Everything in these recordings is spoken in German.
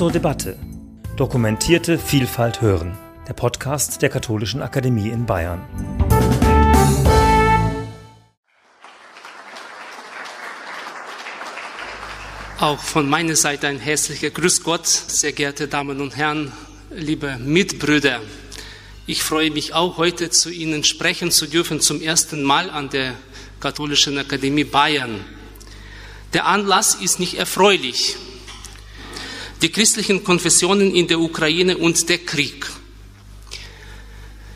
zur Debatte. Dokumentierte Vielfalt hören. Der Podcast der Katholischen Akademie in Bayern. Auch von meiner Seite ein herzlicher Grüß Gott, sehr geehrte Damen und Herren, liebe Mitbrüder. Ich freue mich auch heute zu Ihnen sprechen zu dürfen zum ersten Mal an der Katholischen Akademie Bayern. Der Anlass ist nicht erfreulich. Die christlichen Konfessionen in der Ukraine und der Krieg.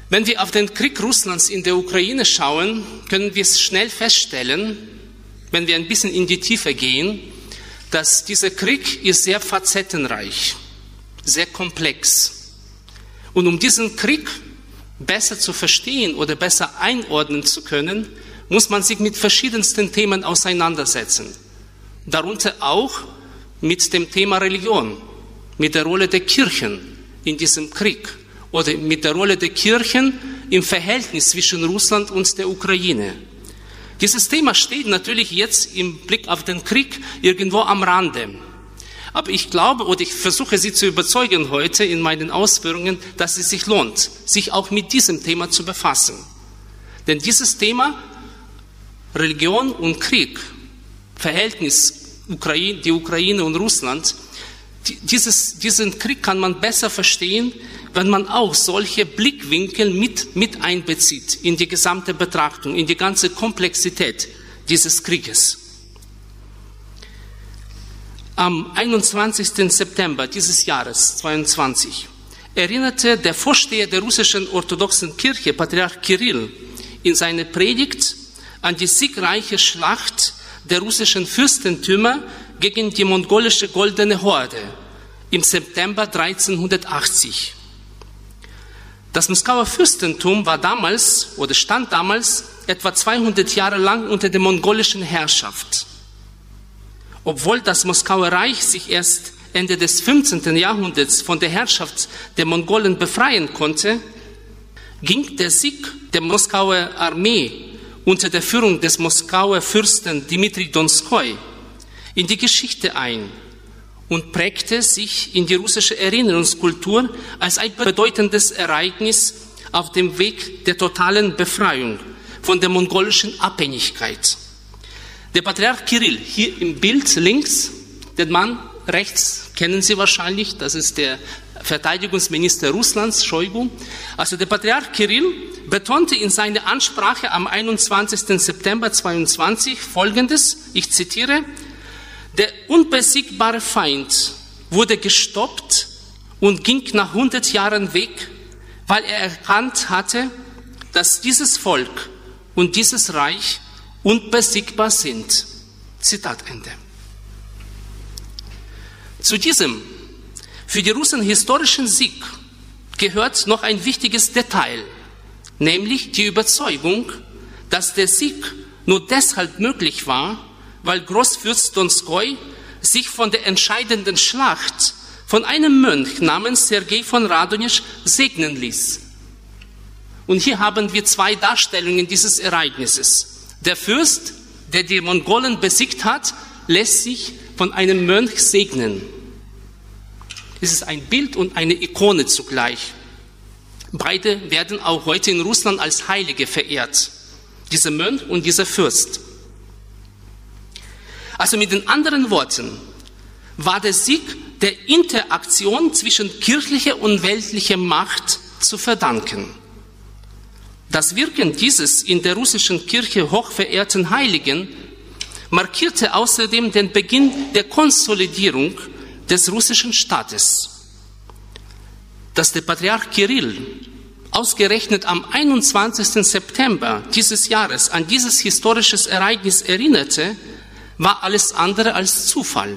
Wenn wir auf den Krieg Russlands in der Ukraine schauen, können wir schnell feststellen, wenn wir ein bisschen in die Tiefe gehen, dass dieser Krieg ist sehr facettenreich, sehr komplex. Und um diesen Krieg besser zu verstehen oder besser einordnen zu können, muss man sich mit verschiedensten Themen auseinandersetzen. Darunter auch mit dem Thema Religion, mit der Rolle der Kirchen in diesem Krieg oder mit der Rolle der Kirchen im Verhältnis zwischen Russland und der Ukraine. Dieses Thema steht natürlich jetzt im Blick auf den Krieg irgendwo am Rande. Aber ich glaube oder ich versuche Sie zu überzeugen heute in meinen Ausführungen, dass es sich lohnt, sich auch mit diesem Thema zu befassen. Denn dieses Thema Religion und Krieg, Verhältnis Ukraine, die Ukraine und Russland, dieses, diesen Krieg kann man besser verstehen, wenn man auch solche Blickwinkel mit, mit einbezieht in die gesamte Betrachtung, in die ganze Komplexität dieses Krieges. Am 21. September dieses Jahres 22 erinnerte der Vorsteher der russischen orthodoxen Kirche, Patriarch Kirill, in seiner Predigt an die siegreiche Schlacht der russischen Fürstentümer gegen die mongolische Goldene Horde im September 1380. Das Moskauer Fürstentum war damals oder stand damals etwa 200 Jahre lang unter der mongolischen Herrschaft. Obwohl das Moskauer Reich sich erst Ende des 15. Jahrhunderts von der Herrschaft der Mongolen befreien konnte, ging der Sieg der Moskauer Armee unter der Führung des Moskauer Fürsten Dmitri Donskoi in die Geschichte ein und prägte sich in die russische Erinnerungskultur als ein bedeutendes Ereignis auf dem Weg der totalen Befreiung von der mongolischen Abhängigkeit. Der Patriarch Kirill, hier im Bild links, den Mann rechts kennen Sie wahrscheinlich, das ist der Verteidigungsminister Russlands, Shoigu. Also der Patriarch Kirill betonte in seiner Ansprache am 21. September 22 Folgendes, ich zitiere, der unbesiegbare Feind wurde gestoppt und ging nach 100 Jahren weg, weil er erkannt hatte, dass dieses Volk und dieses Reich unbesiegbar sind. Zitat Ende. Zu diesem für die Russen historischen Sieg gehört noch ein wichtiges Detail, nämlich die Überzeugung, dass der Sieg nur deshalb möglich war, weil Großfürst Donskoi sich von der entscheidenden Schlacht von einem Mönch namens Sergei von Radonjisch segnen ließ. Und hier haben wir zwei Darstellungen dieses Ereignisses. Der Fürst, der die Mongolen besiegt hat, lässt sich von einem Mönch segnen. Es ist ein Bild und eine Ikone zugleich. Beide werden auch heute in Russland als Heilige verehrt. Dieser Mönch und dieser Fürst. Also mit den anderen Worten war der Sieg der Interaktion zwischen kirchlicher und weltlicher Macht zu verdanken. Das Wirken dieses in der russischen Kirche hochverehrten Heiligen markierte außerdem den Beginn der Konsolidierung des russischen Staates. Dass der Patriarch Kirill ausgerechnet am 21. September dieses Jahres an dieses historisches Ereignis erinnerte, war alles andere als Zufall.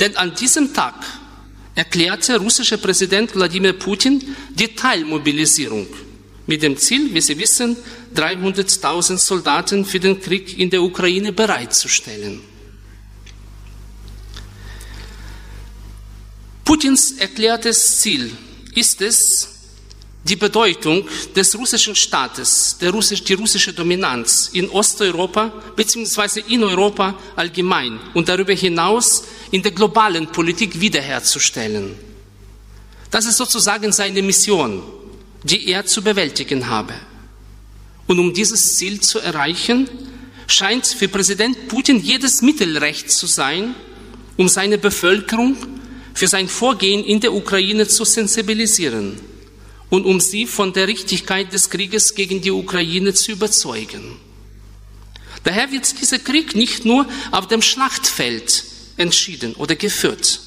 Denn an diesem Tag erklärte russischer Präsident Wladimir Putin die Teilmobilisierung mit dem Ziel, wie Sie wissen, 300.000 Soldaten für den Krieg in der Ukraine bereitzustellen. Putins erklärtes Ziel ist es, die Bedeutung des russischen Staates, Russisch, die russische Dominanz in Osteuropa bzw. in Europa allgemein und darüber hinaus in der globalen Politik wiederherzustellen. Das ist sozusagen seine Mission, die er zu bewältigen habe. Und um dieses Ziel zu erreichen, scheint für Präsident Putin jedes Mittel recht zu sein, um seine Bevölkerung für sein Vorgehen in der Ukraine zu sensibilisieren und um sie von der Richtigkeit des Krieges gegen die Ukraine zu überzeugen. Daher wird dieser Krieg nicht nur auf dem Schlachtfeld entschieden oder geführt.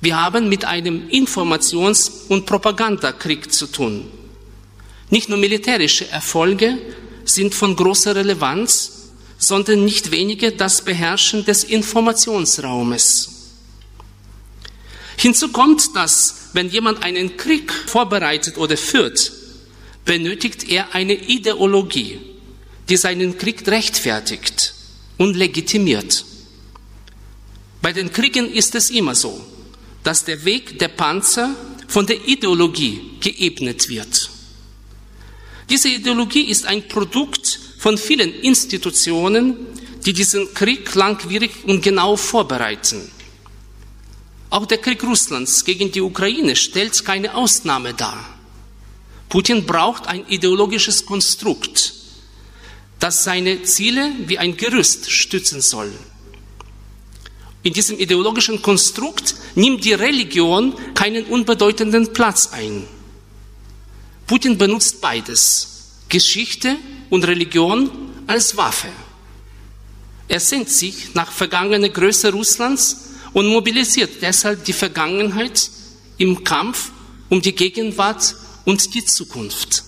Wir haben mit einem Informations- und Propagandakrieg zu tun. Nicht nur militärische Erfolge sind von großer Relevanz, sondern nicht weniger das Beherrschen des Informationsraumes. Hinzu kommt, dass wenn jemand einen Krieg vorbereitet oder führt, benötigt er eine Ideologie, die seinen Krieg rechtfertigt und legitimiert. Bei den Kriegen ist es immer so, dass der Weg der Panzer von der Ideologie geebnet wird. Diese Ideologie ist ein Produkt von vielen Institutionen, die diesen Krieg langwierig und genau vorbereiten. Auch der Krieg Russlands gegen die Ukraine stellt keine Ausnahme dar. Putin braucht ein ideologisches Konstrukt, das seine Ziele wie ein Gerüst stützen soll. In diesem ideologischen Konstrukt nimmt die Religion keinen unbedeutenden Platz ein. Putin benutzt beides, Geschichte und Religion als Waffe. Er sehnt sich nach vergangener Größe Russlands und mobilisiert deshalb die Vergangenheit im Kampf um die Gegenwart und die Zukunft.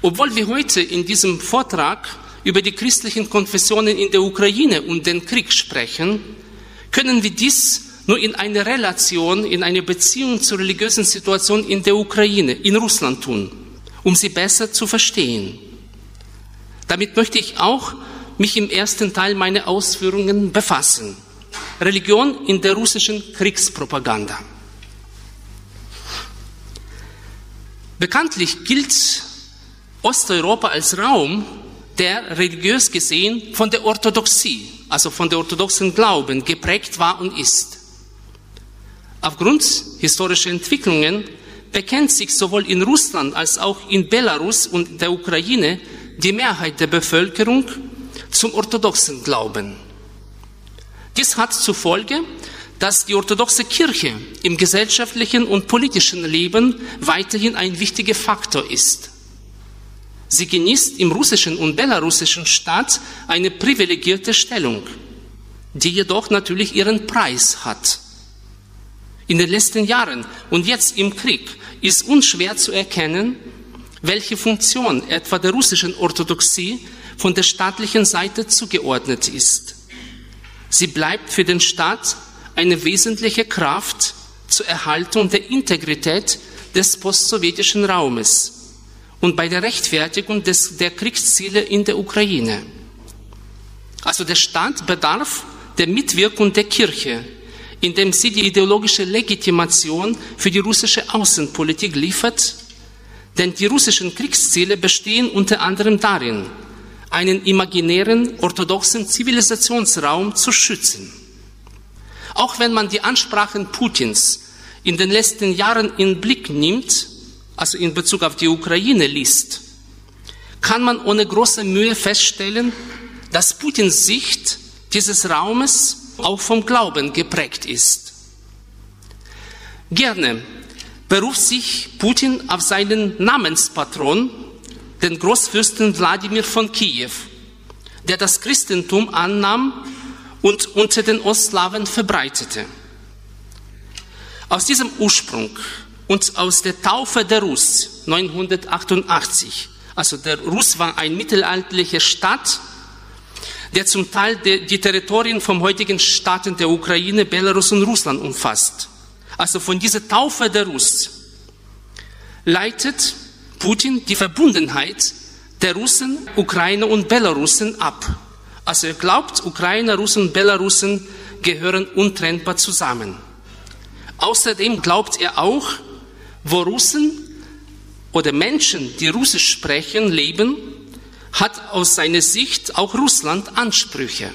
Obwohl wir heute in diesem Vortrag über die christlichen Konfessionen in der Ukraine und den Krieg sprechen, können wir dies nur in einer Relation, in einer Beziehung zur religiösen Situation in der Ukraine, in Russland tun, um sie besser zu verstehen. Damit möchte ich auch mich im ersten Teil meiner Ausführungen befassen. Religion in der russischen Kriegspropaganda. Bekanntlich gilt Osteuropa als Raum, der religiös gesehen von der Orthodoxie, also von der orthodoxen Glauben geprägt war und ist. Aufgrund historischer Entwicklungen bekennt sich sowohl in Russland als auch in Belarus und der Ukraine die Mehrheit der Bevölkerung zum orthodoxen Glauben. Dies hat zur Folge, dass die orthodoxe Kirche im gesellschaftlichen und politischen Leben weiterhin ein wichtiger Faktor ist. Sie genießt im russischen und belarussischen Staat eine privilegierte Stellung, die jedoch natürlich ihren Preis hat. In den letzten Jahren und jetzt im Krieg ist unschwer zu erkennen, welche Funktion etwa der russischen Orthodoxie von der staatlichen Seite zugeordnet ist. Sie bleibt für den Staat eine wesentliche Kraft zur Erhaltung der Integrität des postsowjetischen Raumes und bei der Rechtfertigung des, der Kriegsziele in der Ukraine. Also der Staat bedarf der Mitwirkung der Kirche, indem sie die ideologische Legitimation für die russische Außenpolitik liefert, denn die russischen Kriegsziele bestehen unter anderem darin, einen imaginären orthodoxen Zivilisationsraum zu schützen. Auch wenn man die Ansprachen Putins in den letzten Jahren in Blick nimmt, also in Bezug auf die Ukraine liest, kann man ohne große Mühe feststellen, dass Putins Sicht dieses Raumes auch vom Glauben geprägt ist. Gerne beruft sich Putin auf seinen Namenspatron, den Großfürsten Wladimir von Kiew, der das Christentum annahm und unter den Ostslawen verbreitete. Aus diesem Ursprung und aus der Taufe der Rus 988. Also der Rus war ein mittelalterlicher Staat, der zum Teil die, Territorien vom heutigen Staaten der Ukraine, Belarus und Russland umfasst. Also von dieser Taufe der Rus leitet Putin die Verbundenheit der Russen, Ukrainer und Belarussen ab. Also er glaubt, Ukrainer, Russen und Belarussen gehören untrennbar zusammen. Außerdem glaubt er auch, wo Russen oder Menschen, die Russisch sprechen, leben, hat aus seiner Sicht auch Russland Ansprüche.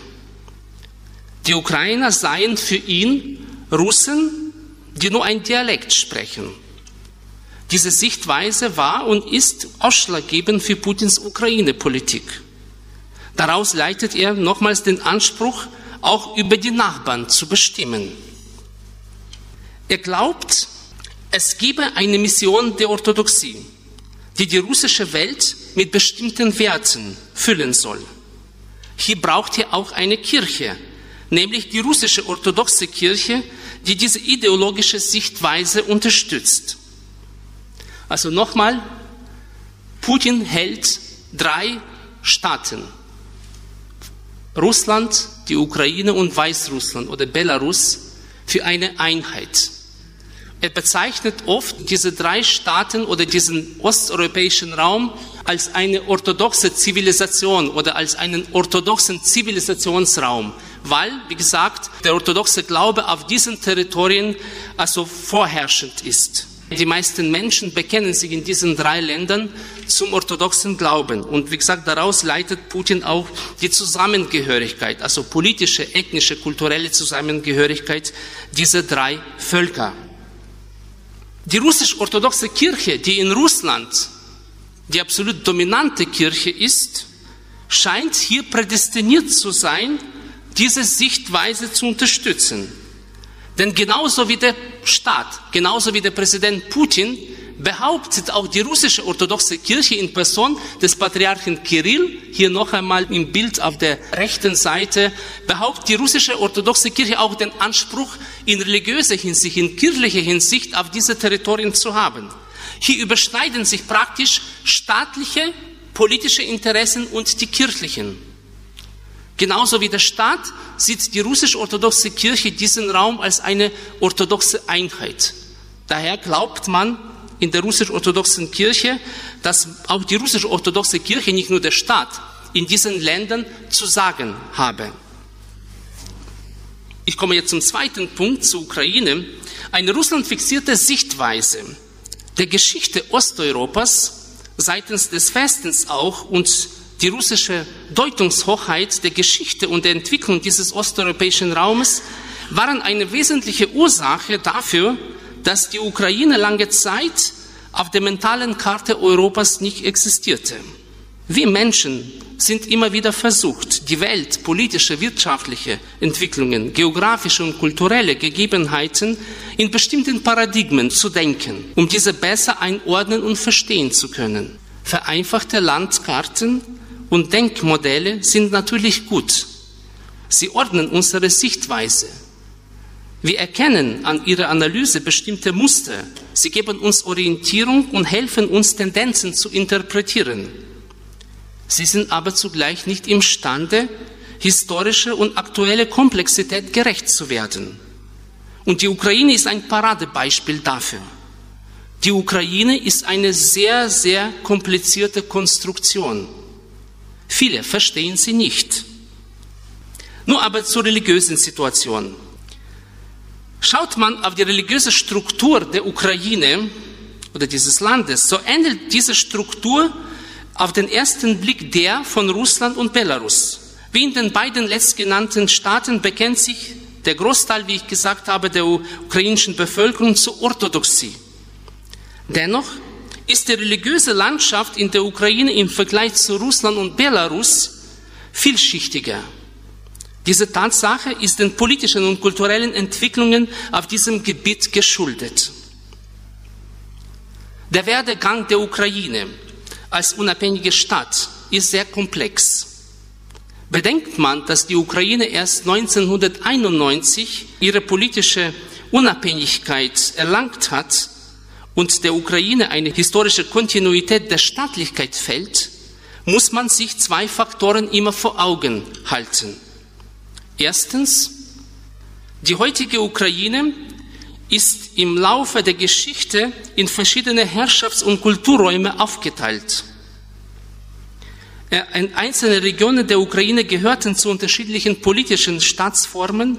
Die Ukrainer seien für ihn Russen, die nur ein Dialekt sprechen. Diese Sichtweise war und ist ausschlaggebend für Putins Ukraine-Politik. Daraus leitet er nochmals den Anspruch, auch über die Nachbarn zu bestimmen. Er glaubt, es gebe eine Mission der Orthodoxie, die die russische Welt mit bestimmten Werten füllen soll. Hier braucht er auch eine Kirche, nämlich die russische orthodoxe Kirche, die diese ideologische Sichtweise unterstützt. Also nochmal, Putin hält drei Staaten. Russland, die Ukraine und Weißrussland oder Belarus für eine Einheit. Er bezeichnet oft diese drei Staaten oder diesen osteuropäischen Raum als eine orthodoxe Zivilisation oder als einen orthodoxen Zivilisationsraum, weil, wie gesagt, der orthodoxe Glaube auf diesen Territorien also vorherrschend ist. Die meisten Menschen bekennen sich in diesen drei Ländern zum orthodoxen Glauben. Und wie gesagt, daraus leitet Putin auch die Zusammengehörigkeit, also politische, ethnische, kulturelle Zusammengehörigkeit dieser drei Völker. Die russisch-orthodoxe Kirche, die in Russland die absolut dominante Kirche ist, scheint hier prädestiniert zu sein, diese Sichtweise zu unterstützen. Denn genauso wie der Staat, genauso wie der Präsident Putin, behauptet auch die russische orthodoxe Kirche in Person des Patriarchen Kirill, hier noch einmal im Bild auf der rechten Seite, behauptet die russische orthodoxe Kirche auch den Anspruch, in religiöser Hinsicht, in kirchlicher Hinsicht auf diese Territorien zu haben. Hier überschneiden sich praktisch staatliche, politische Interessen und die kirchlichen. Genauso wie der Staat sieht die russisch-orthodoxe Kirche diesen Raum als eine orthodoxe Einheit. Daher glaubt man in der russisch-orthodoxen Kirche, dass auch die russisch-orthodoxe Kirche, nicht nur der Staat, in diesen Ländern zu sagen habe. Ich komme jetzt zum zweiten Punkt, zur Ukraine. Eine russlandfixierte Sichtweise der Geschichte Osteuropas seitens des Westens auch und die russische Deutungshochheit der Geschichte und der Entwicklung dieses osteuropäischen Raumes waren eine wesentliche Ursache dafür, dass die Ukraine lange Zeit auf der mentalen Karte Europas nicht existierte. Wir Menschen sind immer wieder versucht, die Welt, politische, wirtschaftliche Entwicklungen, geografische und kulturelle Gegebenheiten in bestimmten Paradigmen zu denken, um diese besser einordnen und verstehen zu können. Vereinfachte Landkarten und Denkmodelle sind natürlich gut. Sie ordnen unsere Sichtweise. Wir erkennen an ihrer Analyse bestimmte Muster. Sie geben uns Orientierung und helfen uns Tendenzen zu interpretieren. Sie sind aber zugleich nicht imstande, historische und aktuelle Komplexität gerecht zu werden. Und die Ukraine ist ein Paradebeispiel dafür. Die Ukraine ist eine sehr, sehr komplizierte Konstruktion. Viele verstehen sie nicht. Nur aber zur religiösen Situation. Schaut man auf die religiöse Struktur der Ukraine oder dieses Landes, so ähnelt diese Struktur auf den ersten Blick der von Russland und Belarus. Wie in den beiden letztgenannten Staaten bekennt sich der Großteil, wie ich gesagt habe, der ukrainischen Bevölkerung zur Orthodoxie. Dennoch ist die religiöse Landschaft in der Ukraine im Vergleich zu Russland und Belarus vielschichtiger. Diese Tatsache ist den politischen und kulturellen Entwicklungen auf diesem Gebiet geschuldet. Der Werdegang der Ukraine als unabhängige Staat ist sehr komplex. Bedenkt man, dass die Ukraine erst 1991 ihre politische Unabhängigkeit erlangt hat, und der Ukraine eine historische Kontinuität der Staatlichkeit fällt, muss man sich zwei Faktoren immer vor Augen halten. Erstens, die heutige Ukraine ist im Laufe der Geschichte in verschiedene Herrschafts- und Kulturräume aufgeteilt. Einzelne Regionen der Ukraine gehörten zu unterschiedlichen politischen Staatsformen,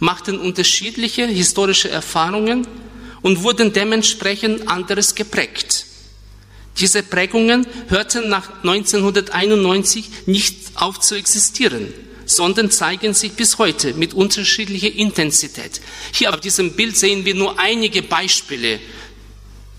machten unterschiedliche historische Erfahrungen und wurden dementsprechend anderes geprägt. Diese Prägungen hörten nach 1991 nicht auf zu existieren. sondern zeigen sich bis heute mit unterschiedlicher Intensität. Hier auf diesem Bild sehen wir nur einige Beispiele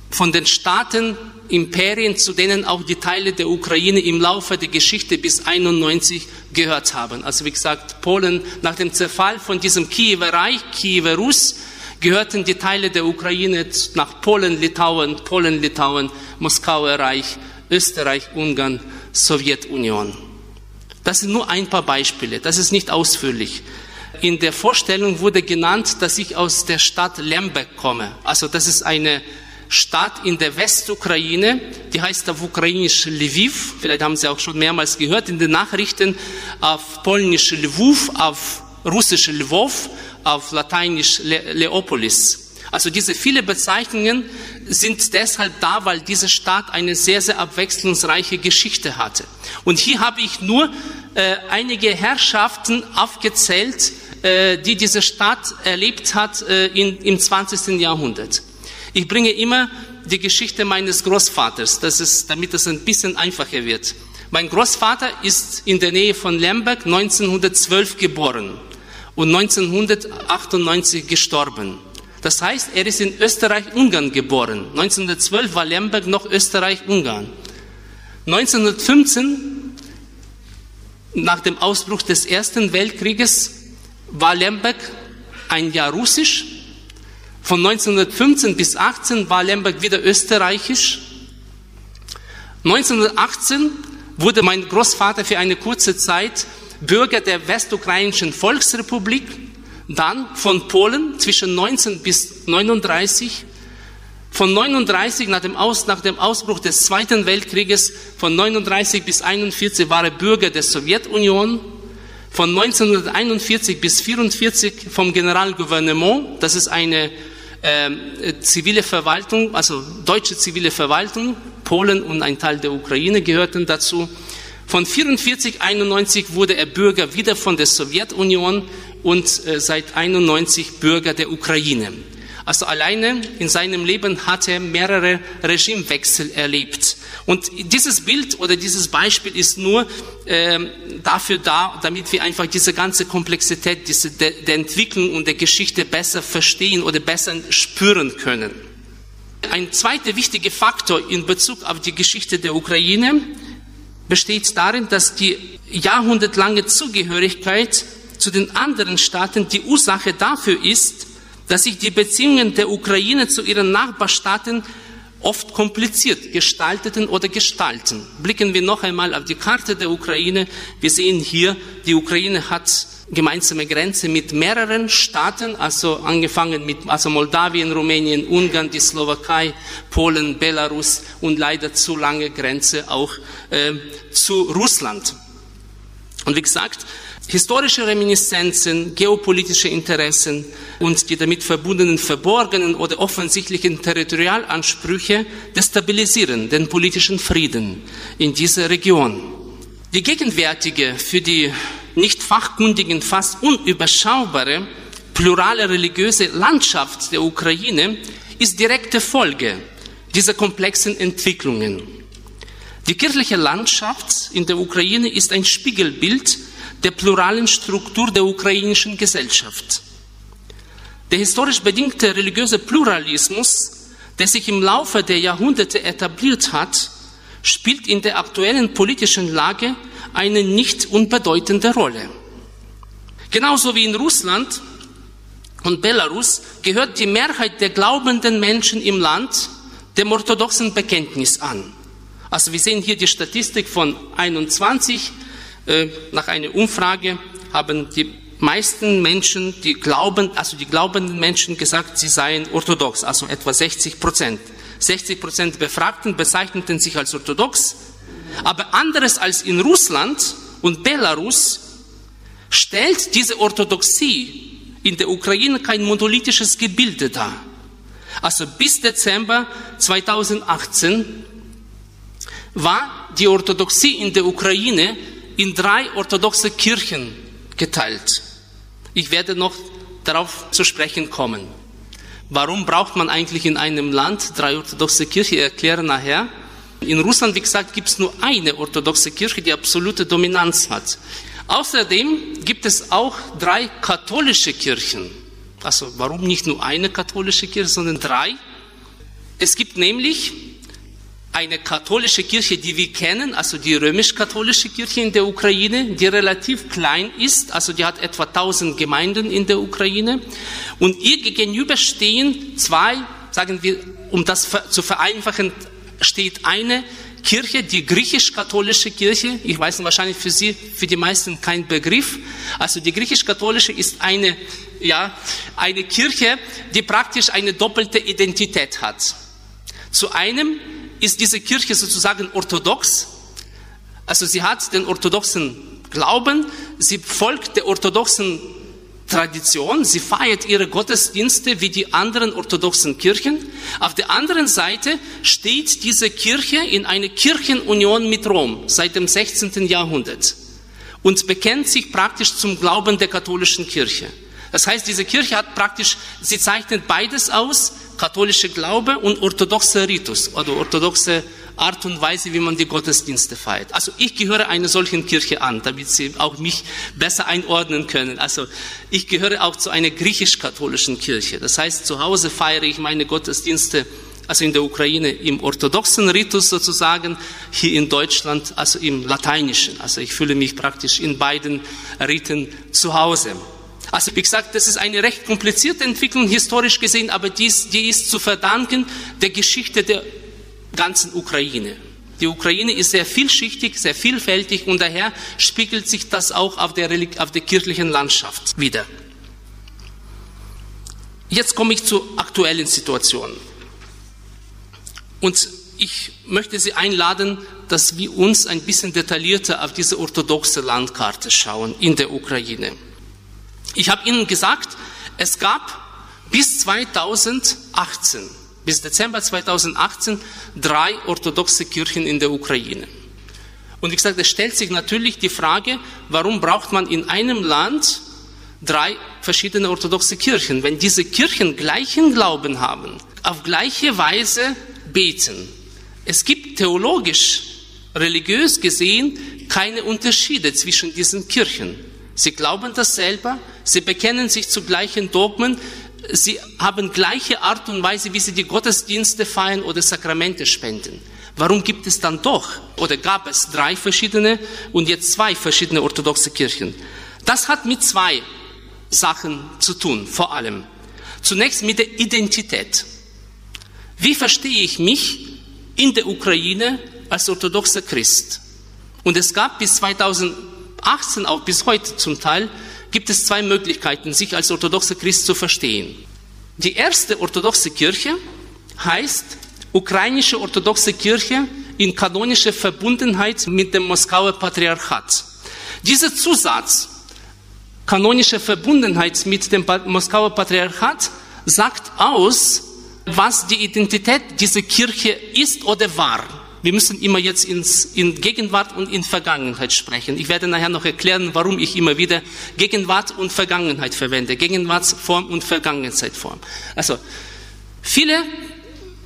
von den Staaten, Imperien, zu denen auch die Teile der Ukraine im Laufe der Geschichte bis 91 gehört haben. Also wie gesagt, Polen nach dem Zerfall von diesem Kiewer Reich, Kiewer Rus, gehörten die Teile der Ukraine nach Polen, Litauen, Polen, Litauen, Moskauer Reich, Österreich, Ungarn, Sowjetunion. Das sind nur ein paar Beispiele, das ist nicht ausführlich. In der Vorstellung wurde genannt, dass ich aus der Stadt Lemberg komme. Also das ist eine Stadt in der Westukraine, die heißt auf Ukrainisch Lviv, vielleicht haben Sie auch schon mehrmals gehört in den Nachrichten, auf Polnisch Lwów, auf Russisch Lwów, auf Lateinisch Le Leopolis. Also diese viele Bezeichnungen sind deshalb da, weil diese Stadt eine sehr, sehr abwechslungsreiche Geschichte hatte. Und hier habe ich nur äh, einige Herrschaften aufgezählt, äh, die diese Stadt erlebt hat äh, in, im 20. Jahrhundert. Ich bringe immer die Geschichte meines Großvaters, das ist, damit es ein bisschen einfacher wird. Mein Großvater ist in der Nähe von Lemberg 1912 geboren und 1998 gestorben. Das heißt, er ist in Österreich-Ungarn geboren. 1912 war Lemberg noch Österreich-Ungarn. 1915, nach dem Ausbruch des Ersten Weltkrieges, war Lemberg ein Jahr russisch von 1915 bis 18 war Lemberg wieder österreichisch. 1918 wurde mein Großvater für eine kurze Zeit Bürger der Westukrainischen Volksrepublik, dann von Polen zwischen 19 bis 39, von 39 nach dem, Aus, nach dem Ausbruch des Zweiten Weltkrieges, von 39 bis 41 war er Bürger der Sowjetunion, von 1941 bis 44 vom Generalgouvernement, das ist eine äh, zivile Verwaltung, also deutsche zivile Verwaltung, Polen und ein Teil der Ukraine gehörten dazu. Von 44, 91 wurde er Bürger wieder von der Sowjetunion und äh, seit 91 Bürger der Ukraine. Also alleine in seinem Leben hat er mehrere Regimewechsel erlebt. Und dieses Bild oder dieses Beispiel ist nur äh, dafür da, damit wir einfach diese ganze Komplexität diese, der, der Entwicklung und der Geschichte besser verstehen oder besser spüren können. Ein zweiter wichtiger Faktor in Bezug auf die Geschichte der Ukraine besteht darin, dass die jahrhundertlange Zugehörigkeit zu den anderen Staaten die Ursache dafür ist, dass sich die Beziehungen der Ukraine zu ihren Nachbarstaaten oft kompliziert gestalteten oder gestalten. Blicken wir noch einmal auf die Karte der Ukraine. Wir sehen hier, die Ukraine hat gemeinsame Grenze mit mehreren Staaten, also angefangen mit also Moldawien, Rumänien, Ungarn, die Slowakei, Polen, Belarus und leider zu lange Grenze auch äh, zu Russland. Und wie gesagt, Historische Reminiszenzen, geopolitische Interessen und die damit verbundenen verborgenen oder offensichtlichen Territorialansprüche destabilisieren den politischen Frieden in dieser Region. Die gegenwärtige, für die nicht fachkundigen fast unüberschaubare, plurale religiöse Landschaft der Ukraine ist direkte Folge dieser komplexen Entwicklungen. Die kirchliche Landschaft in der Ukraine ist ein Spiegelbild der pluralen Struktur der ukrainischen Gesellschaft. Der historisch bedingte religiöse Pluralismus, der sich im Laufe der Jahrhunderte etabliert hat, spielt in der aktuellen politischen Lage eine nicht unbedeutende Rolle. Genauso wie in Russland und Belarus gehört die Mehrheit der glaubenden Menschen im Land dem orthodoxen Bekenntnis an. Also wir sehen hier die Statistik von 21 äh, nach einer Umfrage haben die meisten Menschen, die glauben, also die glaubenden Menschen gesagt, sie seien orthodox, also etwa 60 Prozent. 60 Prozent Befragten bezeichneten sich als orthodox, aber anderes als in Russland und Belarus stellt diese Orthodoxie in der Ukraine kein monolithisches Gebilde dar. Also bis Dezember 2018 war die Orthodoxie in der Ukraine in drei orthodoxe Kirchen geteilt. Ich werde noch darauf zu sprechen kommen. Warum braucht man eigentlich in einem Land drei orthodoxe Kirchen? Ich erkläre nachher. In Russland, wie gesagt, gibt es nur eine orthodoxe Kirche, die absolute Dominanz hat. Außerdem gibt es auch drei katholische Kirchen. Also warum nicht nur eine katholische Kirche, sondern drei? Es gibt nämlich eine katholische Kirche, die wir kennen, also die römisch-katholische Kirche in der Ukraine, die relativ klein ist, also die hat etwa 1000 Gemeinden in der Ukraine. Und ihr gegenüber stehen zwei, sagen wir, um das zu vereinfachen, steht eine Kirche, die griechisch-katholische Kirche, ich weiß wahrscheinlich für Sie, für die meisten kein Begriff. Also die griechisch-katholische ist eine, ja, eine Kirche, die praktisch eine doppelte Identität hat. Zu einem ist diese Kirche sozusagen orthodox, also sie hat den orthodoxen Glauben, sie folgt der orthodoxen Tradition, sie feiert ihre Gottesdienste wie die anderen orthodoxen Kirchen. Auf der anderen Seite steht diese Kirche in einer Kirchenunion mit Rom seit dem 16. Jahrhundert und bekennt sich praktisch zum Glauben der katholischen Kirche. Das heißt, diese Kirche hat praktisch, sie zeichnet beides aus, katholische Glaube und orthodoxer Ritus oder orthodoxe Art und Weise, wie man die Gottesdienste feiert. Also ich gehöre einer solchen Kirche an, damit Sie auch mich besser einordnen können. Also ich gehöre auch zu einer griechisch-katholischen Kirche. Das heißt, zu Hause feiere ich meine Gottesdienste also in der Ukraine im orthodoxen Ritus sozusagen, hier in Deutschland also im lateinischen. Also ich fühle mich praktisch in beiden Riten zu Hause. Also wie gesagt, das ist eine recht komplizierte Entwicklung historisch gesehen, aber dies, die ist zu verdanken der Geschichte der ganzen Ukraine. Die Ukraine ist sehr vielschichtig, sehr vielfältig und daher spiegelt sich das auch auf der, auf der kirchlichen Landschaft wieder. Jetzt komme ich zur aktuellen Situation. Und ich möchte Sie einladen, dass wir uns ein bisschen detaillierter auf diese orthodoxe Landkarte schauen in der Ukraine. Ich habe Ihnen gesagt, es gab bis 2018 bis Dezember 2018 drei orthodoxe Kirchen in der Ukraine. Und wie gesagt, es stellt sich natürlich die Frage, warum braucht man in einem Land drei verschiedene orthodoxe Kirchen, wenn diese Kirchen gleichen Glauben haben, auf gleiche Weise beten. Es gibt theologisch, religiös gesehen keine Unterschiede zwischen diesen Kirchen. Sie glauben dasselbe, sie bekennen sich zu gleichen Dogmen, sie haben gleiche Art und Weise, wie sie die Gottesdienste feiern oder Sakramente spenden. Warum gibt es dann doch oder gab es drei verschiedene und jetzt zwei verschiedene orthodoxe Kirchen? Das hat mit zwei Sachen zu tun, vor allem. Zunächst mit der Identität. Wie verstehe ich mich in der Ukraine als orthodoxer Christ? Und es gab bis 2018, auch bis heute zum Teil, gibt es zwei Möglichkeiten, sich als orthodoxer Christ zu verstehen. Die erste orthodoxe Kirche heißt Ukrainische Orthodoxe Kirche in kanonischer Verbundenheit mit dem Moskauer Patriarchat. Dieser Zusatz, kanonische Verbundenheit mit dem Moskauer Patriarchat, sagt aus, was die Identität dieser Kirche ist oder war. Wir müssen immer jetzt ins, in Gegenwart und in Vergangenheit sprechen. Ich werde nachher noch erklären, warum ich immer wieder Gegenwart und Vergangenheit verwende. Gegenwartsform und Vergangenheitsform. Also, viele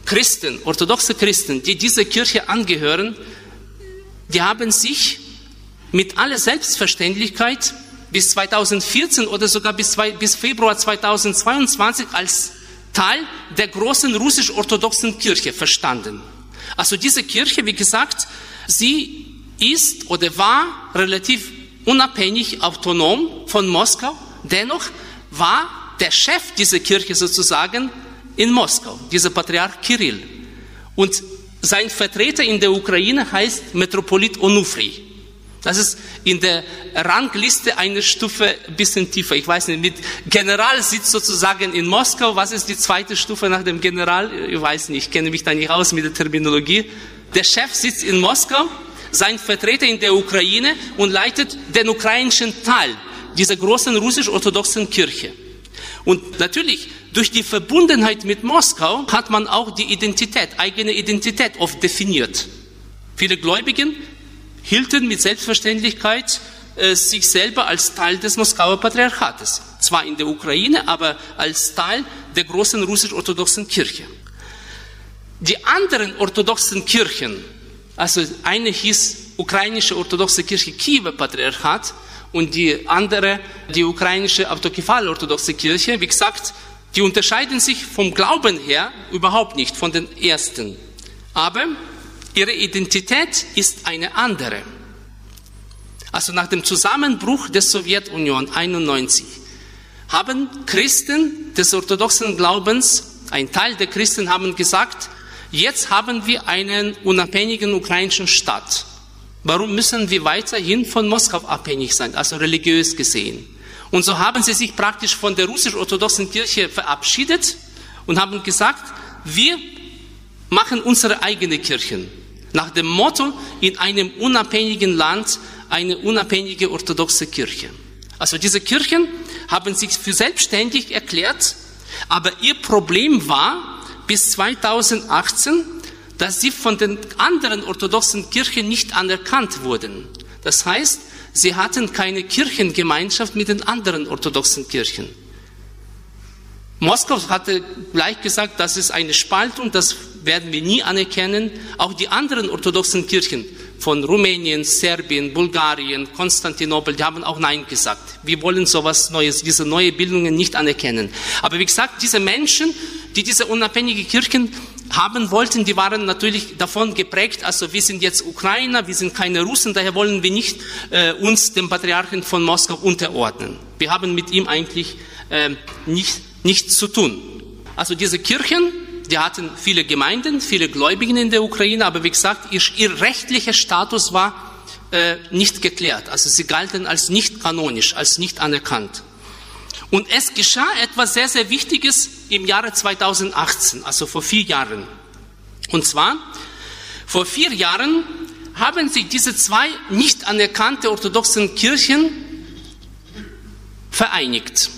Christen, orthodoxe Christen, die dieser Kirche angehören, die haben sich mit aller Selbstverständlichkeit bis 2014 oder sogar bis, bis Februar 2022 als Teil der großen russisch-orthodoxen Kirche verstanden. Also diese Kirche, wie gesagt, sie ist oder war relativ unabhängig, autonom von Moskau. Dennoch war der Chef dieser Kirche sozusagen in Moskau, dieser Patriarch Kirill. Und sein Vertreter in der Ukraine heißt Metropolit Onufri. Das ist in der Rangliste eine Stufe ein bisschen tiefer. Ich weiß nicht, mit General sitzt sozusagen in Moskau. Was ist die zweite Stufe nach dem General? Ich weiß nicht, ich kenne mich da nicht aus mit der Terminologie. Der Chef sitzt in Moskau, sein Vertreter in der Ukraine und leitet den ukrainischen Teil dieser großen russisch-orthodoxen Kirche. Und natürlich, durch die Verbundenheit mit Moskau hat man auch die Identität, eigene Identität oft definiert. Viele Gläubigen hielten mit Selbstverständlichkeit äh, sich selber als Teil des Moskauer Patriarchates. Zwar in der Ukraine, aber als Teil der großen russisch-orthodoxen Kirche. Die anderen orthodoxen Kirchen, also eine hieß ukrainische orthodoxe Kirche Kiewer Patriarchat und die andere, die ukrainische autokephale orthodoxe Kirche. Wie gesagt, die unterscheiden sich vom Glauben her überhaupt nicht von den ersten. Aber ihre Identität ist eine andere. Also nach dem Zusammenbruch der Sowjetunion 91 haben Christen des orthodoxen Glaubens, ein Teil der Christen haben gesagt, jetzt haben wir einen unabhängigen ukrainischen Staat. Warum müssen wir weiterhin von Moskau abhängig sein, also religiös gesehen? Und so haben sie sich praktisch von der russisch-orthodoxen Kirche verabschiedet und haben gesagt, wir machen unsere eigene Kirchen. Nach dem Motto, in einem unabhängigen Land eine unabhängige orthodoxe Kirche. Also diese Kirchen haben sich für selbstständig erklärt, aber ihr Problem war bis 2018, dass sie von den anderen orthodoxen Kirchen nicht anerkannt wurden. Das heißt, sie hatten keine Kirchengemeinschaft mit den anderen orthodoxen Kirchen. Moskau hatte gleich gesagt, das ist eine Spaltung, das werden wir nie anerkennen. Auch die anderen orthodoxen Kirchen von Rumänien, Serbien, Bulgarien, Konstantinopel, die haben auch Nein gesagt. Wir wollen sowas Neues, diese neue Bildungen nicht anerkennen. Aber wie gesagt, diese Menschen, die diese unabhängige Kirchen haben wollten, die waren natürlich davon geprägt, also wir sind jetzt Ukrainer, wir sind keine Russen, daher wollen wir nicht äh, uns dem Patriarchen von Moskau unterordnen. Wir haben mit ihm eigentlich äh, nicht, nichts zu tun. Also diese Kirchen, die hatten viele Gemeinden, viele Gläubigen in der Ukraine, aber wie gesagt, ihr, ihr rechtlicher Status war äh, nicht geklärt. Also sie galten als nicht kanonisch, als nicht anerkannt. Und es geschah etwas sehr, sehr Wichtiges im Jahre 2018, also vor vier Jahren. Und zwar, vor vier Jahren haben sich diese zwei nicht anerkannte orthodoxen Kirchen vereinigt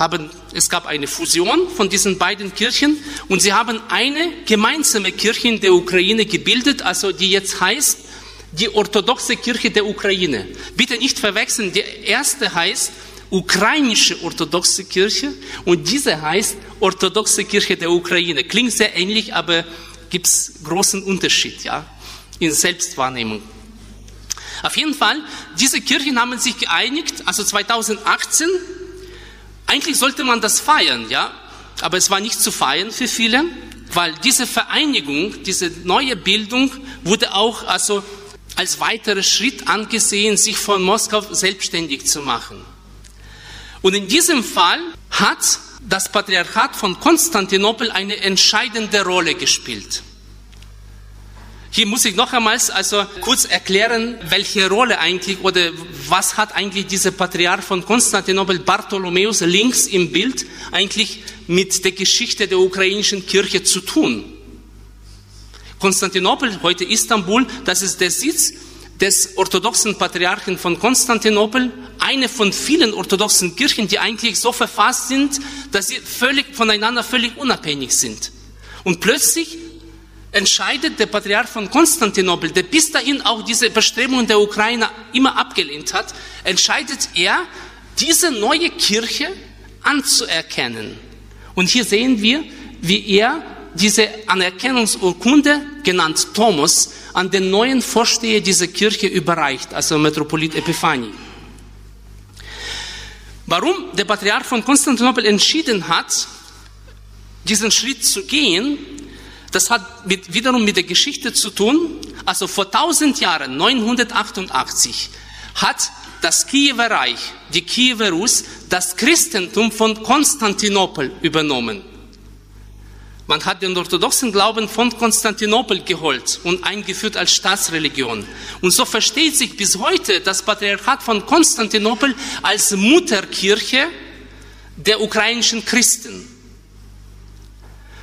haben, es gab eine Fusion von diesen beiden Kirchen und sie haben eine gemeinsame Kirche in der Ukraine gebildet, also die jetzt heißt die orthodoxe Kirche der Ukraine. Bitte nicht verwechseln, die erste heißt ukrainische orthodoxe Kirche und diese heißt orthodoxe Kirche der Ukraine. Klingt sehr ähnlich, aber gibt es großen Unterschied, ja, in Selbstwahrnehmung. Auf jeden Fall, diese Kirchen haben sich geeinigt, also 2018 eigentlich sollte man das feiern, ja, aber es war nicht zu feiern für viele, weil diese Vereinigung, diese neue Bildung wurde auch also als weiterer Schritt angesehen, sich von Moskau selbstständig zu machen. Und in diesem Fall hat das Patriarchat von Konstantinopel eine entscheidende Rolle gespielt. Hier muss ich noch einmal also kurz erklären, welche Rolle eigentlich oder was hat eigentlich dieser Patriarch von Konstantinopel Bartholomäus links im Bild eigentlich mit der Geschichte der ukrainischen Kirche zu tun. Konstantinopel, heute Istanbul, das ist der Sitz des orthodoxen Patriarchen von Konstantinopel, eine von vielen orthodoxen Kirchen, die eigentlich so verfasst sind, dass sie völlig voneinander völlig unabhängig sind. Und plötzlich entscheidet der Patriarch von Konstantinopel, der bis dahin auch diese Bestrebungen der Ukraine immer abgelehnt hat, entscheidet er, diese neue Kirche anzuerkennen. Und hier sehen wir, wie er diese Anerkennungsurkunde, genannt Thomas, an den neuen Vorsteher dieser Kirche überreicht, also Metropolit Epiphani. Warum der Patriarch von Konstantinopel entschieden hat, diesen Schritt zu gehen, das hat mit, wiederum mit der Geschichte zu tun. Also vor 1000 Jahren, 988, hat das Kiewer Reich, die Kiewer Rus, das Christentum von Konstantinopel übernommen. Man hat den orthodoxen Glauben von Konstantinopel geholt und eingeführt als Staatsreligion. Und so versteht sich bis heute das Patriarchat von Konstantinopel als Mutterkirche der ukrainischen Christen.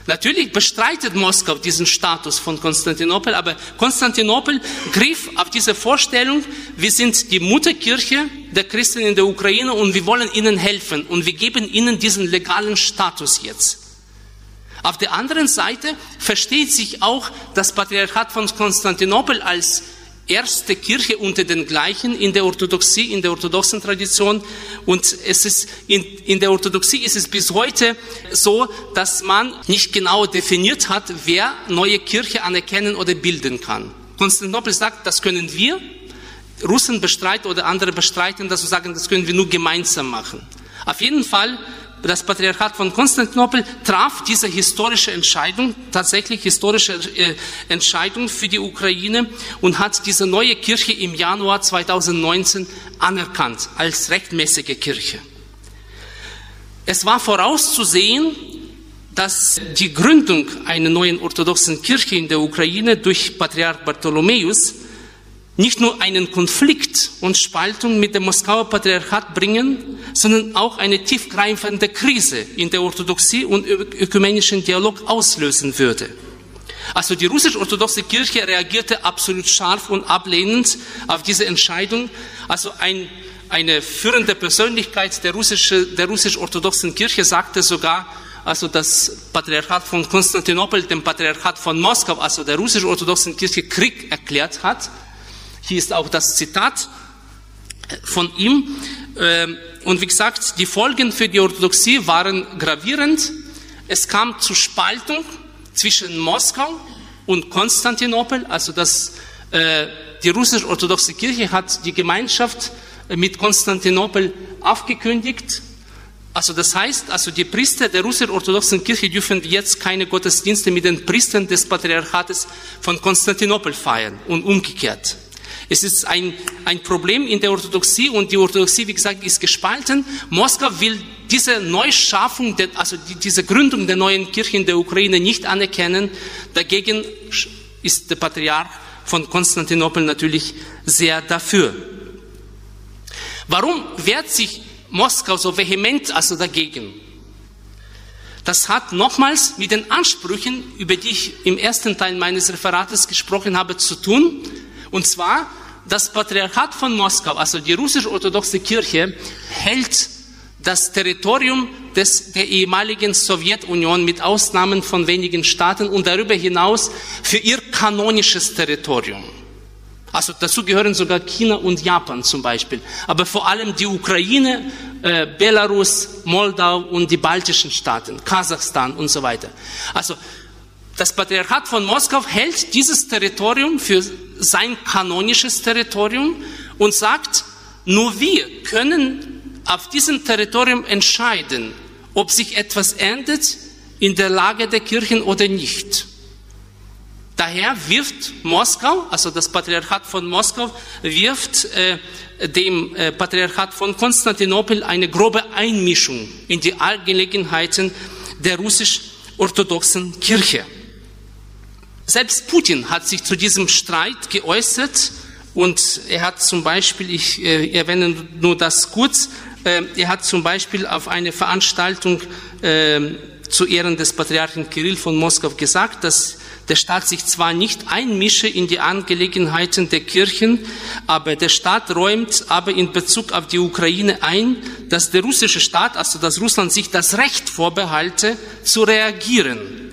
Natürlich bestreitet Moskau diesen Status von Konstantinopel, aber Konstantinopel griff auf diese Vorstellung, wir sind die Mutterkirche der Christen in der Ukraine und wir wollen ihnen helfen und wir geben ihnen diesen legalen Status jetzt. Auf der anderen Seite versteht sich auch das Patriarchat von Konstantinopel als erste Kirche unter den gleichen in der Orthodoxie, in der orthodoxen Tradition. Und es ist in, in der Orthodoxie ist es bis heute so, dass man nicht genau definiert hat, wer neue Kirche anerkennen oder bilden kann. Konstantinopel sagt, das können wir. Russen bestreiten oder andere bestreiten, dass sie sagen, das können wir nur gemeinsam machen. Auf jeden Fall, das Patriarchat von Konstantinopel traf diese historische Entscheidung, tatsächlich historische äh, Entscheidung für die Ukraine und hat diese neue Kirche im Januar 2019 anerkannt als rechtmäßige Kirche. Es war vorauszusehen, dass die Gründung einer neuen orthodoxen Kirche in der Ukraine durch Patriarch Bartholomäus nicht nur einen Konflikt und Spaltung mit dem Moskauer Patriarchat bringen, sondern auch eine tiefgreifende Krise in der Orthodoxie und ökumenischen Dialog auslösen würde. Also die russisch-orthodoxe Kirche reagierte absolut scharf und ablehnend auf diese Entscheidung. Also ein, eine führende Persönlichkeit der, russische, der russisch-orthodoxen Kirche sagte sogar, also das Patriarchat von Konstantinopel dem Patriarchat von Moskau, also der russisch-orthodoxen Kirche, Krieg erklärt hat. Hier ist auch das Zitat von ihm. Ähm, und wie gesagt, die Folgen für die Orthodoxie waren gravierend. Es kam zu Spaltung zwischen Moskau und Konstantinopel. Also das, äh, die russisch-orthodoxe Kirche hat die Gemeinschaft mit Konstantinopel aufgekündigt. Also das heißt, also die Priester der russisch-orthodoxen Kirche dürfen jetzt keine Gottesdienste mit den Priestern des Patriarchates von Konstantinopel feiern und umgekehrt. Es ist ein, ein Problem in der Orthodoxie und die Orthodoxie, wie gesagt, ist gespalten. Moskau will diese Neuschaffung, der, also die, diese Gründung der neuen Kirche in der Ukraine nicht anerkennen. Dagegen ist der Patriarch von Konstantinopel natürlich sehr dafür. Warum wehrt sich Moskau so vehement also dagegen? Das hat nochmals mit den Ansprüchen, über die ich im ersten Teil meines Referates gesprochen habe, zu tun. Und zwar, das Patriarchat von Moskau, also die russisch-orthodoxe Kirche, hält das Territorium des, der ehemaligen Sowjetunion mit Ausnahmen von wenigen Staaten und darüber hinaus für ihr kanonisches Territorium. Also dazu gehören sogar China und Japan zum Beispiel. Aber vor allem die Ukraine, äh, Belarus, Moldau und die baltischen Staaten, Kasachstan und so weiter. Also das Patriarchat von Moskau hält dieses Territorium für sein kanonisches Territorium und sagt, nur wir können auf diesem Territorium entscheiden, ob sich etwas ändert in der Lage der Kirchen oder nicht. Daher wirft Moskau, also das Patriarchat von Moskau, wirft äh, dem äh, Patriarchat von Konstantinopel eine grobe Einmischung in die Angelegenheiten der russisch-orthodoxen Kirche. Selbst Putin hat sich zu diesem Streit geäußert und er hat zum Beispiel, ich äh, erwähne nur das kurz, äh, er hat zum Beispiel auf eine Veranstaltung äh, zu Ehren des Patriarchen Kirill von Moskau gesagt, dass der Staat sich zwar nicht einmische in die Angelegenheiten der Kirchen, aber der Staat räumt aber in Bezug auf die Ukraine ein, dass der russische Staat, also dass Russland sich das Recht vorbehalte, zu reagieren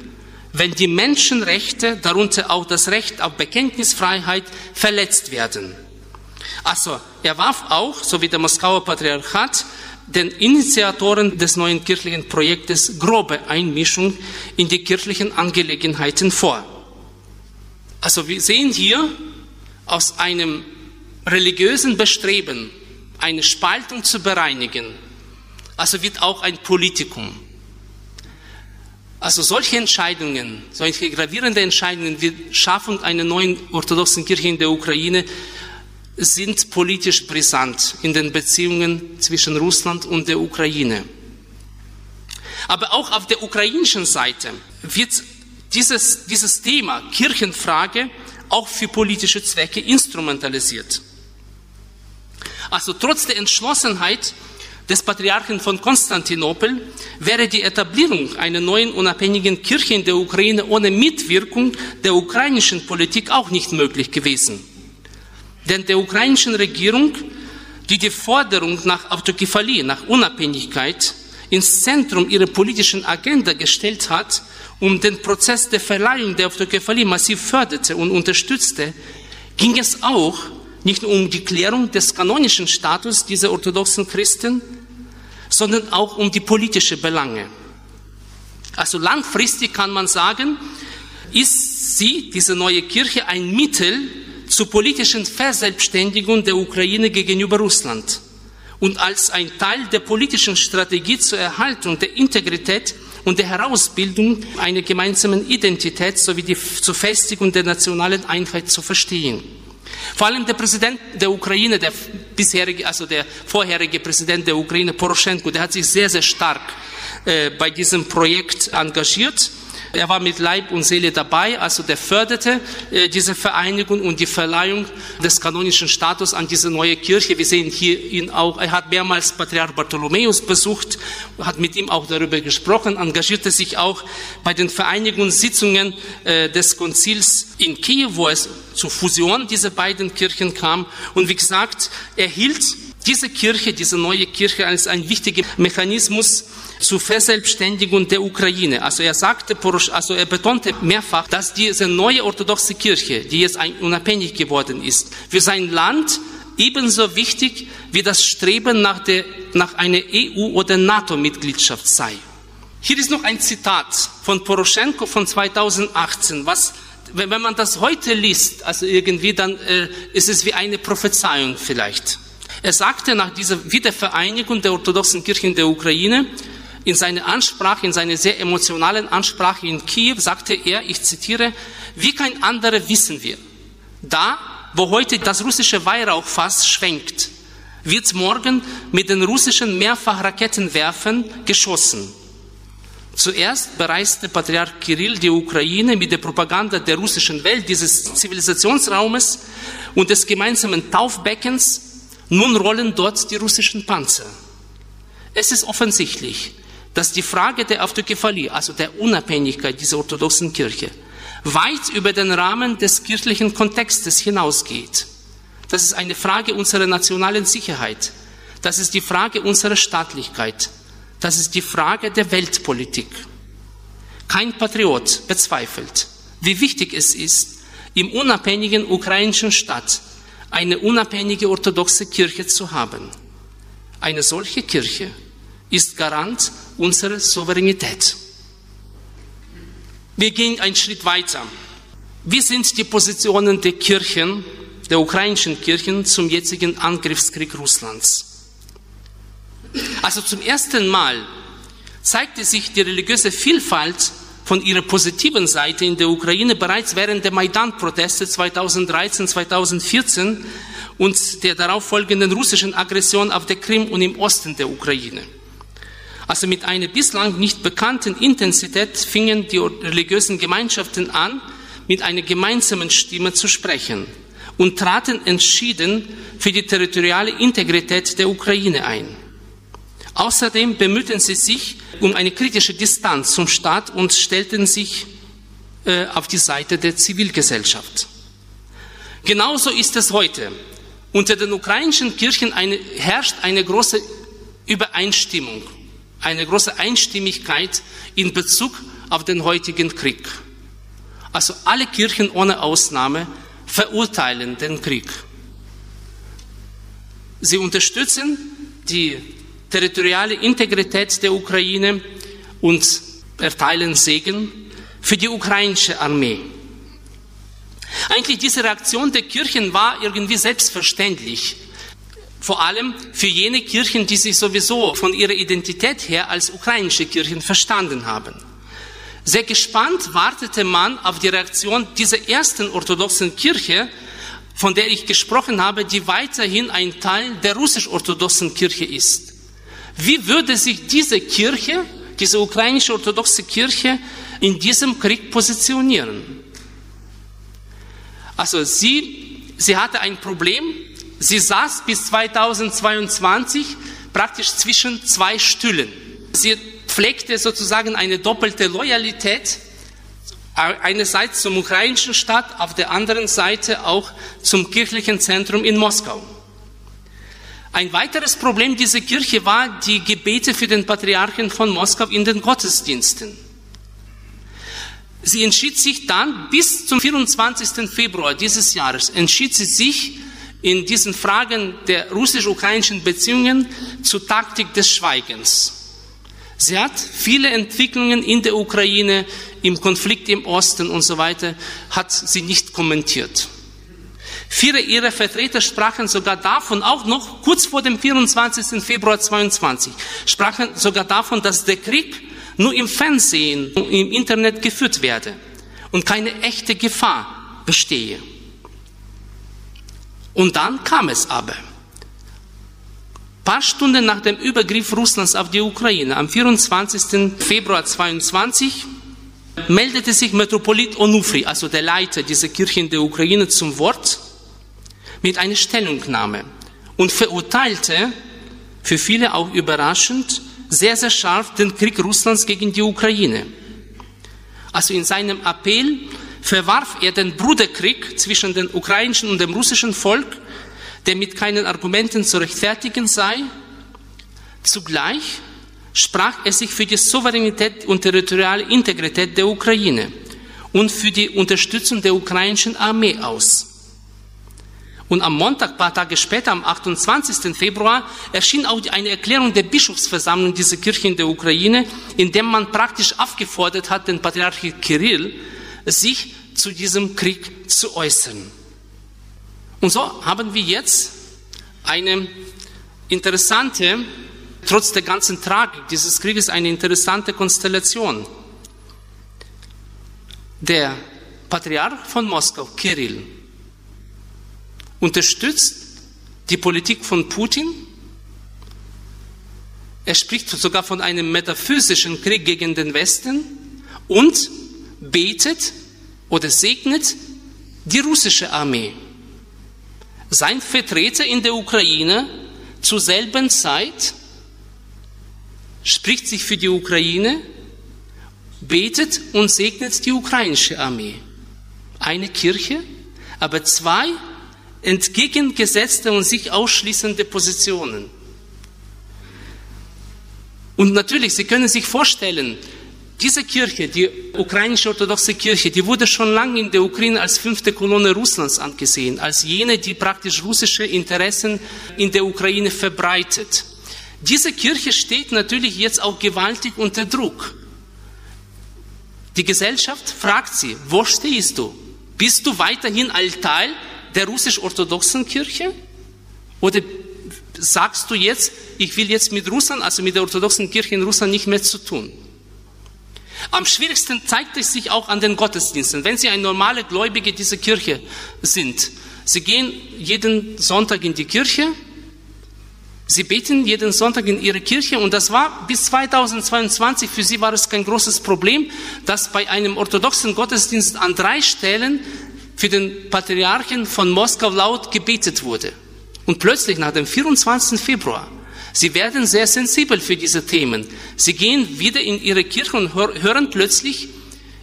wenn die Menschenrechte, darunter auch das Recht auf Bekenntnisfreiheit, verletzt werden. Also, er warf auch, so wie der Moskauer Patriarchat, den Initiatoren des neuen kirchlichen Projektes grobe Einmischung in die kirchlichen Angelegenheiten vor. Also wir sehen hier aus einem religiösen Bestreben, eine Spaltung zu bereinigen, also wird auch ein Politikum. Also solche Entscheidungen, solche gravierende Entscheidungen wie Schaffung einer neuen orthodoxen Kirche in der Ukraine sind politisch brisant in den Beziehungen zwischen Russland und der Ukraine. Aber auch auf der ukrainischen Seite wird dieses, dieses Thema Kirchenfrage auch für politische Zwecke instrumentalisiert. Also trotz der Entschlossenheit des Patriarchen von Konstantinopel wäre die Etablierung einer neuen unabhängigen Kirche in der Ukraine ohne Mitwirkung der ukrainischen Politik auch nicht möglich gewesen. Denn der ukrainischen Regierung, die die Forderung nach Autokephalie, nach Unabhängigkeit ins Zentrum ihrer politischen Agenda gestellt hat, um den Prozess der Verleihung der Autokephalie massiv förderte und unterstützte, ging es auch nicht nur um die Klärung des kanonischen Status dieser orthodoxen Christen, sondern auch um die politische Belange. Also langfristig kann man sagen, ist sie, diese neue Kirche, ein Mittel zur politischen Verselbstständigung der Ukraine gegenüber Russland und als ein Teil der politischen Strategie zur Erhaltung der Integrität und der Herausbildung einer gemeinsamen Identität sowie die, zur Festigung der nationalen Einheit zu verstehen. Vor allem der Präsident der Ukraine, der bisherige, also der vorherige Präsident der Ukraine, Poroschenko, der hat sich sehr, sehr stark äh, bei diesem Projekt engagiert er war mit Leib und Seele dabei, also der förderte äh, diese Vereinigung und die Verleihung des kanonischen Status an diese neue Kirche. Wir sehen hier ihn auch, er hat mehrmals Patriarch Bartholomäus besucht, hat mit ihm auch darüber gesprochen, engagierte sich auch bei den Vereinigungssitzungen äh, des Konzils in Kiew, wo es zur Fusion dieser beiden Kirchen kam. Und wie gesagt, er hielt diese Kirche, diese neue Kirche als ein wichtiger Mechanismus zur Verselbstständigung der Ukraine. Also er sagte, also er betonte mehrfach, dass diese neue orthodoxe Kirche, die jetzt unabhängig geworden ist, für sein Land ebenso wichtig wie das Streben nach, der, nach einer EU- oder NATO-Mitgliedschaft sei. Hier ist noch ein Zitat von Poroschenko von 2018, was wenn man das heute liest, also irgendwie, dann äh, ist es wie eine Prophezeiung vielleicht. Er sagte nach dieser Wiedervereinigung der orthodoxen Kirchen der Ukraine, in seiner Ansprache, in seiner sehr emotionalen Ansprache in Kiew sagte er, ich zitiere, wie kein anderer wissen wir, da, wo heute das russische Weihrauchfass schwenkt, wird morgen mit den russischen Mehrfachraketenwerfern geschossen. Zuerst bereiste Patriarch Kirill die Ukraine mit der Propaganda der russischen Welt, dieses Zivilisationsraumes und des gemeinsamen Taufbeckens. Nun rollen dort die russischen Panzer. Es ist offensichtlich, dass die Frage der Autokephalie, also der Unabhängigkeit dieser orthodoxen Kirche, weit über den Rahmen des kirchlichen Kontextes hinausgeht. Das ist eine Frage unserer nationalen Sicherheit. Das ist die Frage unserer Staatlichkeit. Das ist die Frage der Weltpolitik. Kein Patriot bezweifelt, wie wichtig es ist, im unabhängigen ukrainischen Staat eine unabhängige orthodoxe Kirche zu haben. Eine solche Kirche ist Garant unserer Souveränität. Wir gehen einen Schritt weiter. Wie sind die Positionen der Kirchen, der ukrainischen Kirchen zum jetzigen Angriffskrieg Russlands? Also zum ersten Mal zeigte sich die religiöse Vielfalt von ihrer positiven Seite in der Ukraine bereits während der Maidan-Proteste 2013, 2014 und der darauffolgenden russischen Aggression auf der Krim und im Osten der Ukraine. Also mit einer bislang nicht bekannten Intensität fingen die religiösen Gemeinschaften an, mit einer gemeinsamen Stimme zu sprechen und traten entschieden für die territoriale Integrität der Ukraine ein. Außerdem bemühten sie sich um eine kritische Distanz zum Staat und stellten sich äh, auf die Seite der Zivilgesellschaft. Genauso ist es heute. Unter den ukrainischen Kirchen eine, herrscht eine große Übereinstimmung eine große Einstimmigkeit in Bezug auf den heutigen Krieg. Also alle Kirchen ohne Ausnahme verurteilen den Krieg. Sie unterstützen die territoriale Integrität der Ukraine und erteilen Segen für die ukrainische Armee. Eigentlich diese Reaktion der Kirchen war irgendwie selbstverständlich. Vor allem für jene Kirchen, die sich sowieso von ihrer Identität her als ukrainische Kirchen verstanden haben. Sehr gespannt wartete man auf die Reaktion dieser ersten orthodoxen Kirche, von der ich gesprochen habe, die weiterhin ein Teil der russisch-orthodoxen Kirche ist. Wie würde sich diese Kirche, diese ukrainische orthodoxe Kirche in diesem Krieg positionieren? Also sie, sie hatte ein Problem, Sie saß bis 2022 praktisch zwischen zwei Stühlen. Sie pflegte sozusagen eine doppelte Loyalität, einerseits zum ukrainischen Staat, auf der anderen Seite auch zum kirchlichen Zentrum in Moskau. Ein weiteres Problem dieser Kirche war die Gebete für den Patriarchen von Moskau in den Gottesdiensten. Sie entschied sich dann bis zum 24. Februar dieses Jahres, entschied sie sich in diesen Fragen der russisch-ukrainischen Beziehungen zur Taktik des Schweigens. Sie hat viele Entwicklungen in der Ukraine, im Konflikt im Osten und so weiter, hat sie nicht kommentiert. Viele ihrer Vertreter sprachen sogar davon, auch noch kurz vor dem 24. Februar 22, sprachen sogar davon, dass der Krieg nur im Fernsehen, im Internet geführt werde und keine echte Gefahr bestehe. Und dann kam es aber. Ein paar Stunden nach dem Übergriff Russlands auf die Ukraine, am 24. Februar 22, meldete sich Metropolit Onufri, also der Leiter dieser Kirche in der Ukraine, zum Wort mit einer Stellungnahme und verurteilte, für viele auch überraschend, sehr, sehr scharf den Krieg Russlands gegen die Ukraine. Also in seinem Appell verwarf er den Bruderkrieg zwischen dem ukrainischen und dem russischen Volk, der mit keinen Argumenten zu rechtfertigen sei. Zugleich sprach er sich für die Souveränität und territoriale Integrität der Ukraine und für die Unterstützung der ukrainischen Armee aus. Und am Montag, paar Tage später, am 28. Februar, erschien auch eine Erklärung der Bischofsversammlung dieser Kirche in der Ukraine, in der man praktisch aufgefordert hat, den Patriarch Kirill, sich zu diesem Krieg zu äußern. Und so haben wir jetzt eine interessante, trotz der ganzen Tragik dieses Krieges, eine interessante Konstellation. Der Patriarch von Moskau, Kirill, unterstützt die Politik von Putin. Er spricht sogar von einem metaphysischen Krieg gegen den Westen und betet oder segnet die russische Armee. Sein Vertreter in der Ukraine zur selben Zeit spricht sich für die Ukraine, betet und segnet die ukrainische Armee. Eine Kirche, aber zwei entgegengesetzte und sich ausschließende Positionen. Und natürlich, Sie können sich vorstellen, diese Kirche, die ukrainische orthodoxe Kirche, die wurde schon lange in der Ukraine als fünfte Kolonne Russlands angesehen, als jene, die praktisch russische Interessen in der Ukraine verbreitet. Diese Kirche steht natürlich jetzt auch gewaltig unter Druck. Die Gesellschaft fragt sie, wo stehst du? Bist du weiterhin ein Teil der russisch-orthodoxen Kirche? Oder sagst du jetzt, ich will jetzt mit Russland, also mit der orthodoxen Kirche in Russland nicht mehr zu tun? Am schwierigsten zeigt es sich auch an den Gottesdiensten. Wenn Sie ein normale Gläubige dieser Kirche sind, Sie gehen jeden Sonntag in die Kirche, Sie beten jeden Sonntag in Ihre Kirche und das war bis 2022, für Sie war es kein großes Problem, dass bei einem orthodoxen Gottesdienst an drei Stellen für den Patriarchen von Moskau laut gebetet wurde. Und plötzlich nach dem 24. Februar, sie werden sehr sensibel für diese Themen. Sie gehen wieder in ihre Kirche und hören plötzlich,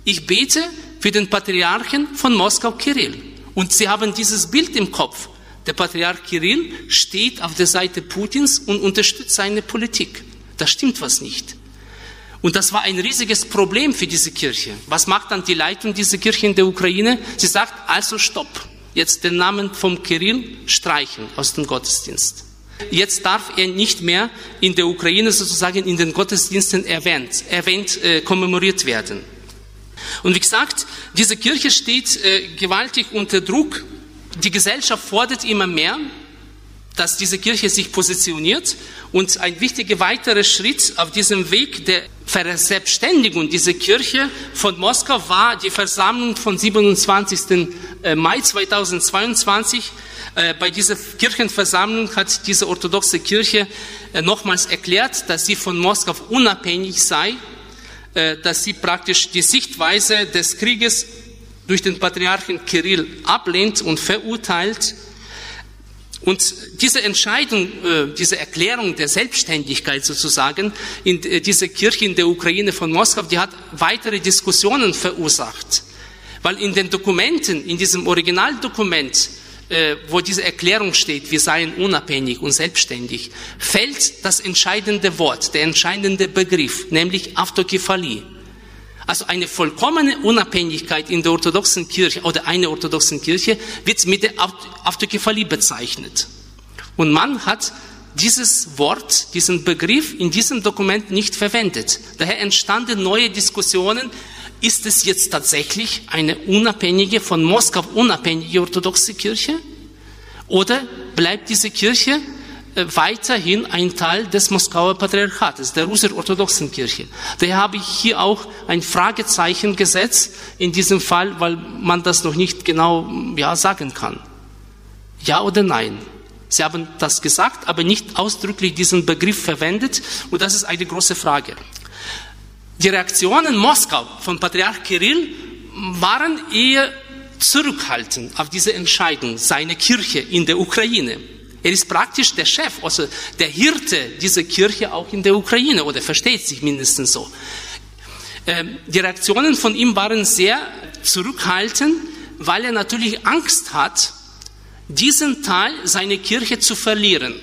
ich bete für den Patriarchen von Moskau Kirill. Und sie haben dieses Bild im Kopf. Der Patriarch Kirill steht auf der Seite Putins und unterstützt seine Politik. Da stimmt was nicht. Und das war ein riesiges Problem für diese Kirche. Was macht dann die Leitung dieser Kirche in der Ukraine? Sie sagt, also stopp, jetzt den Namen vom Kirill streichen aus dem Gottesdienst. Jetzt darf er nicht mehr in der Ukraine sozusagen in den Gottesdiensten erwähnt, erwähnt äh, kommemoriert werden. Und wie gesagt, diese Kirche steht äh, gewaltig unter Druck. Die Gesellschaft fordert immer mehr dass diese Kirche sich positioniert und ein wichtiger weiterer Schritt auf diesem Weg der Verselbstständigung dieser Kirche von Moskau war die Versammlung von 27. Äh, Mai 2022. Äh, bei dieser Kirchenversammlung hat diese orthodoxe Kirche äh, nochmals erklärt, dass sie von Moskau unabhängig sei, dass sie praktisch die Sichtweise des Krieges durch den Patriarchen Kirill ablehnt und verurteilt und diese Entscheidung, äh, diese Erklärung der Selbstständigkeit sozusagen in äh, dieser Kirche in der Ukraine von Moskau, die hat weitere Diskussionen verursacht. Weil in den Dokumenten, in diesem Originaldokument, äh, wo diese Erklärung steht, wir seien unabhängig und selbstständig, fällt das entscheidende Wort, der entscheidende Begriff, nämlich Autokephalie. Also eine vollkommene Unabhängigkeit in der orthodoxen Kirche oder einer orthodoxen Kirche wird mit der Autokephalie bezeichnet. Und man hat dieses Wort, diesen Begriff in diesem Dokument nicht verwendet. Daher entstanden neue Diskussionen. Ist es jetzt tatsächlich eine unabhängige, von Moskau unabhängige orthodoxe Kirche? Oder bleibt diese Kirche weiterhin ein Teil des Moskauer Patriarchates, der russisch-orthodoxen Kirche. Daher habe ich hier auch ein Fragezeichen gesetzt in diesem Fall, weil man das noch nicht genau ja, sagen kann. Ja oder nein? Sie haben das gesagt, aber nicht ausdrücklich diesen Begriff verwendet und das ist eine große Frage. Die Reaktionen Moskau von Patriarch Kirill waren eher zurückhaltend auf diese Entscheidung, seine Kirche in der Ukraine. Er ist praktisch der Chef, also der Hirte dieser Kirche auch in der Ukraine oder versteht sich mindestens so. Ähm, die Reaktionen von ihm waren sehr zurückhaltend, weil er natürlich Angst hat, diesen Teil seiner Kirche zu verlieren.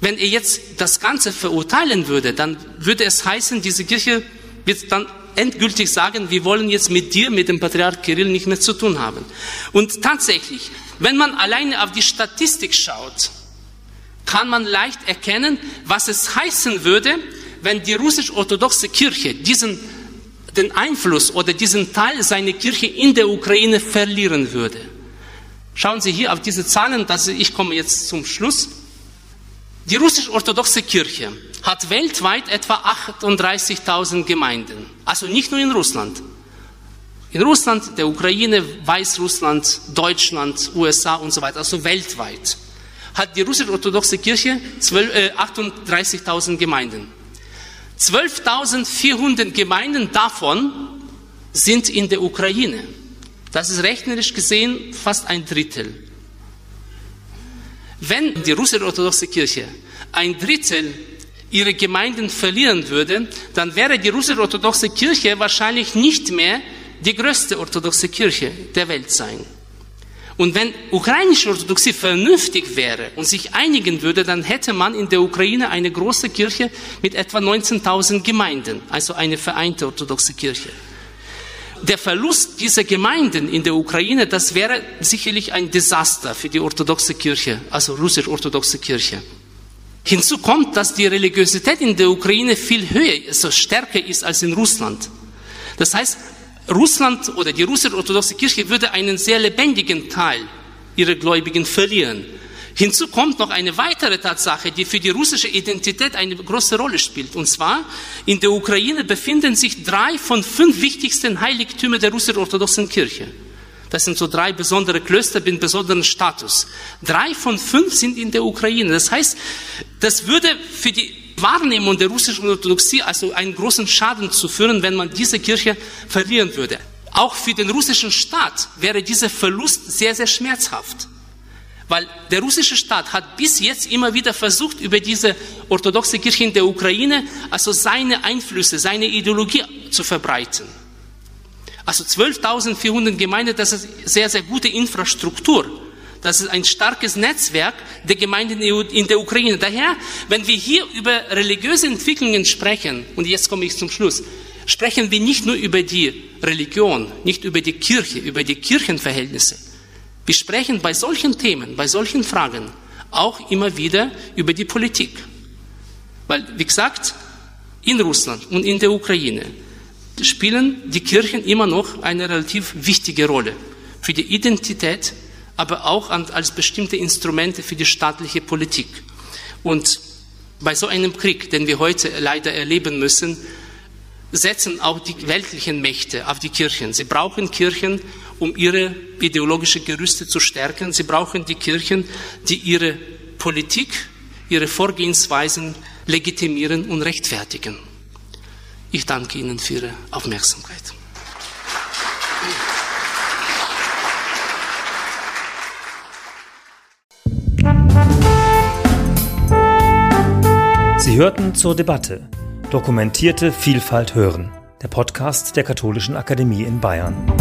Wenn er jetzt das Ganze verurteilen würde, dann würde es heißen, diese Kirche wird dann endgültig sagen, wir wollen jetzt mit dir, mit dem Patriarch Kirill nicht mehr zu tun haben. Und tatsächlich, wenn man alleine auf die Statistik schaut, kann man leicht erkennen, was es heißen würde, wenn die russisch-orthodoxe Kirche diesen, den Einfluss oder diesen Teil seiner Kirche in der Ukraine verlieren würde. Schauen Sie hier auf diese Zahlen, dass ich komme jetzt zum Schluss. Die russisch-orthodoxe Kirche hat weltweit etwa 38.000 Gemeinden. Also nicht nur in Russland. In Russland, der Ukraine, Weißrussland, Deutschland, USA und so weiter, also weltweit, hat die russisch-orthodoxe Kirche äh, 38.000 Gemeinden. 12.400 Gemeinden davon sind in der Ukraine. Das ist rechnerisch gesehen fast ein Drittel. Wenn die russisch-orthodoxe Kirche ein Drittel ihre Gemeinden verlieren würde, dann wäre die russisch-orthodoxe Kirche wahrscheinlich nicht mehr die größte orthodoxe Kirche der Welt sein. Und wenn ukrainische Orthodoxie vernünftig wäre und sich einigen würde, dann hätte man in der Ukraine eine große Kirche mit etwa 19.000 Gemeinden, also eine vereinte orthodoxe Kirche. Der Verlust dieser Gemeinden in der Ukraine, das wäre sicherlich ein Desaster für die orthodoxe Kirche, also russisch-orthodoxe Kirche. Hinzu kommt, dass die Religiosität in der Ukraine viel höher, also stärker ist als in Russland. Das heißt, Russland oder die russisch-orthodoxe Kirche würde einen sehr lebendigen Teil ihrer Gläubigen verlieren. Hinzu kommt noch eine weitere Tatsache, die für die russische Identität eine große Rolle spielt. Und zwar, in der Ukraine befinden sich drei von fünf wichtigsten Heiligtümern der russisch-orthodoxen Kirche. Das sind so drei besondere Klöster mit besonderen Status. Drei von fünf sind in der Ukraine. Das heißt, das würde für die Wahrnehmung der russischen Orthodoxie also einen großen Schaden zu führen, wenn man diese Kirche verlieren würde. Auch für den russischen Staat wäre dieser Verlust sehr, sehr schmerzhaft. Weil der russische Staat hat bis jetzt immer wieder versucht, über diese orthodoxe Kirche in der Ukraine, also seine Einflüsse, seine Ideologie zu verbreiten. Also 12.400 Gemeinden, das ist sehr, sehr gute Infrastruktur. Das ist ein starkes Netzwerk der Gemeinden in der Ukraine. Daher, wenn wir hier über religiöse Entwicklungen sprechen, und jetzt komme ich zum Schluss, sprechen wir nicht nur über die Religion, nicht über die Kirche, über die Kirchenverhältnisse. Wir sprechen bei solchen Themen, bei solchen Fragen auch immer wieder über die Politik. Weil, wie gesagt, in Russland und in der Ukraine spielen die Kirchen immer noch eine relativ wichtige Rolle für die Identität aber auch als bestimmte Instrumente für die staatliche Politik. Und bei so einem Krieg, den wir heute leider erleben müssen, setzen auch die weltlichen Mächte auf die Kirchen. Sie brauchen Kirchen, um ihre ideologische Gerüste zu stärken. Sie brauchen die Kirchen, die ihre Politik, ihre Vorgehensweisen legitimieren und rechtfertigen. Ich danke Ihnen für Ihre Aufmerksamkeit. Sie hörten zur Debatte Dokumentierte Vielfalt hören, der Podcast der Katholischen Akademie in Bayern.